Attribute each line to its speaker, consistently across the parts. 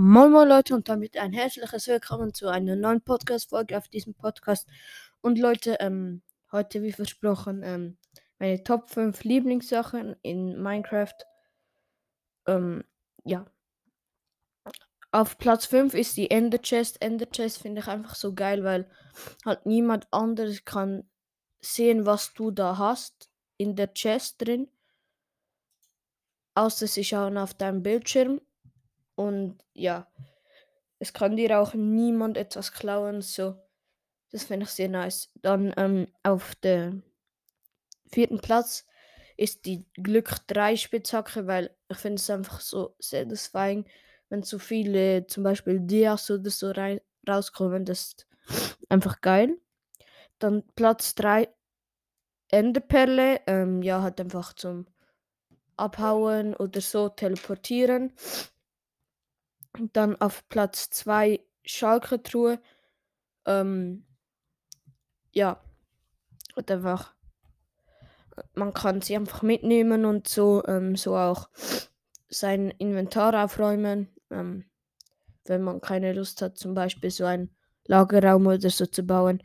Speaker 1: Moin Moin Leute und damit ein herzliches Willkommen zu einer neuen Podcast-Folge auf diesem Podcast. Und Leute, ähm, heute wie versprochen, ähm, meine Top 5 Lieblingssachen in Minecraft. Ähm, ja. Auf Platz 5 ist die Ender Chest. Ender Chest finde ich einfach so geil, weil halt niemand anderes kann sehen, was du da hast in der Chest drin. Außer sie schauen auf deinem Bildschirm. Und ja, es kann dir auch niemand etwas klauen. So, das finde ich sehr nice. Dann ähm, auf dem vierten Platz ist die Glück 3 Spitzhacke, weil ich finde es einfach so satisfying, wenn so viele zum Beispiel Dias oder so rein, rauskommen. Das ist einfach geil. Dann Platz 3 Enderperle. Ähm, ja, hat einfach zum Abhauen oder so teleportieren. Dann auf Platz 2 Schalke-Truhe. Ähm, ja. Und einfach. Man kann sie einfach mitnehmen und so, ähm, so auch sein Inventar aufräumen. Ähm, wenn man keine Lust hat, zum Beispiel so einen Lagerraum oder so zu bauen.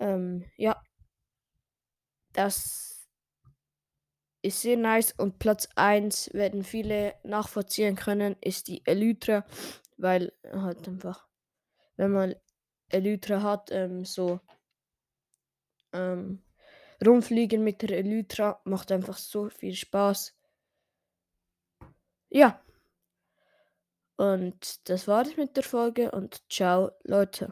Speaker 1: Ähm, ja. Das ist sehr nice und Platz 1 werden viele nachvollziehen können, ist die Elytra, weil halt einfach, wenn man Elytra hat, ähm, so ähm, rumfliegen mit der Elytra macht einfach so viel Spaß. Ja. Und das war es mit der Folge und ciao Leute.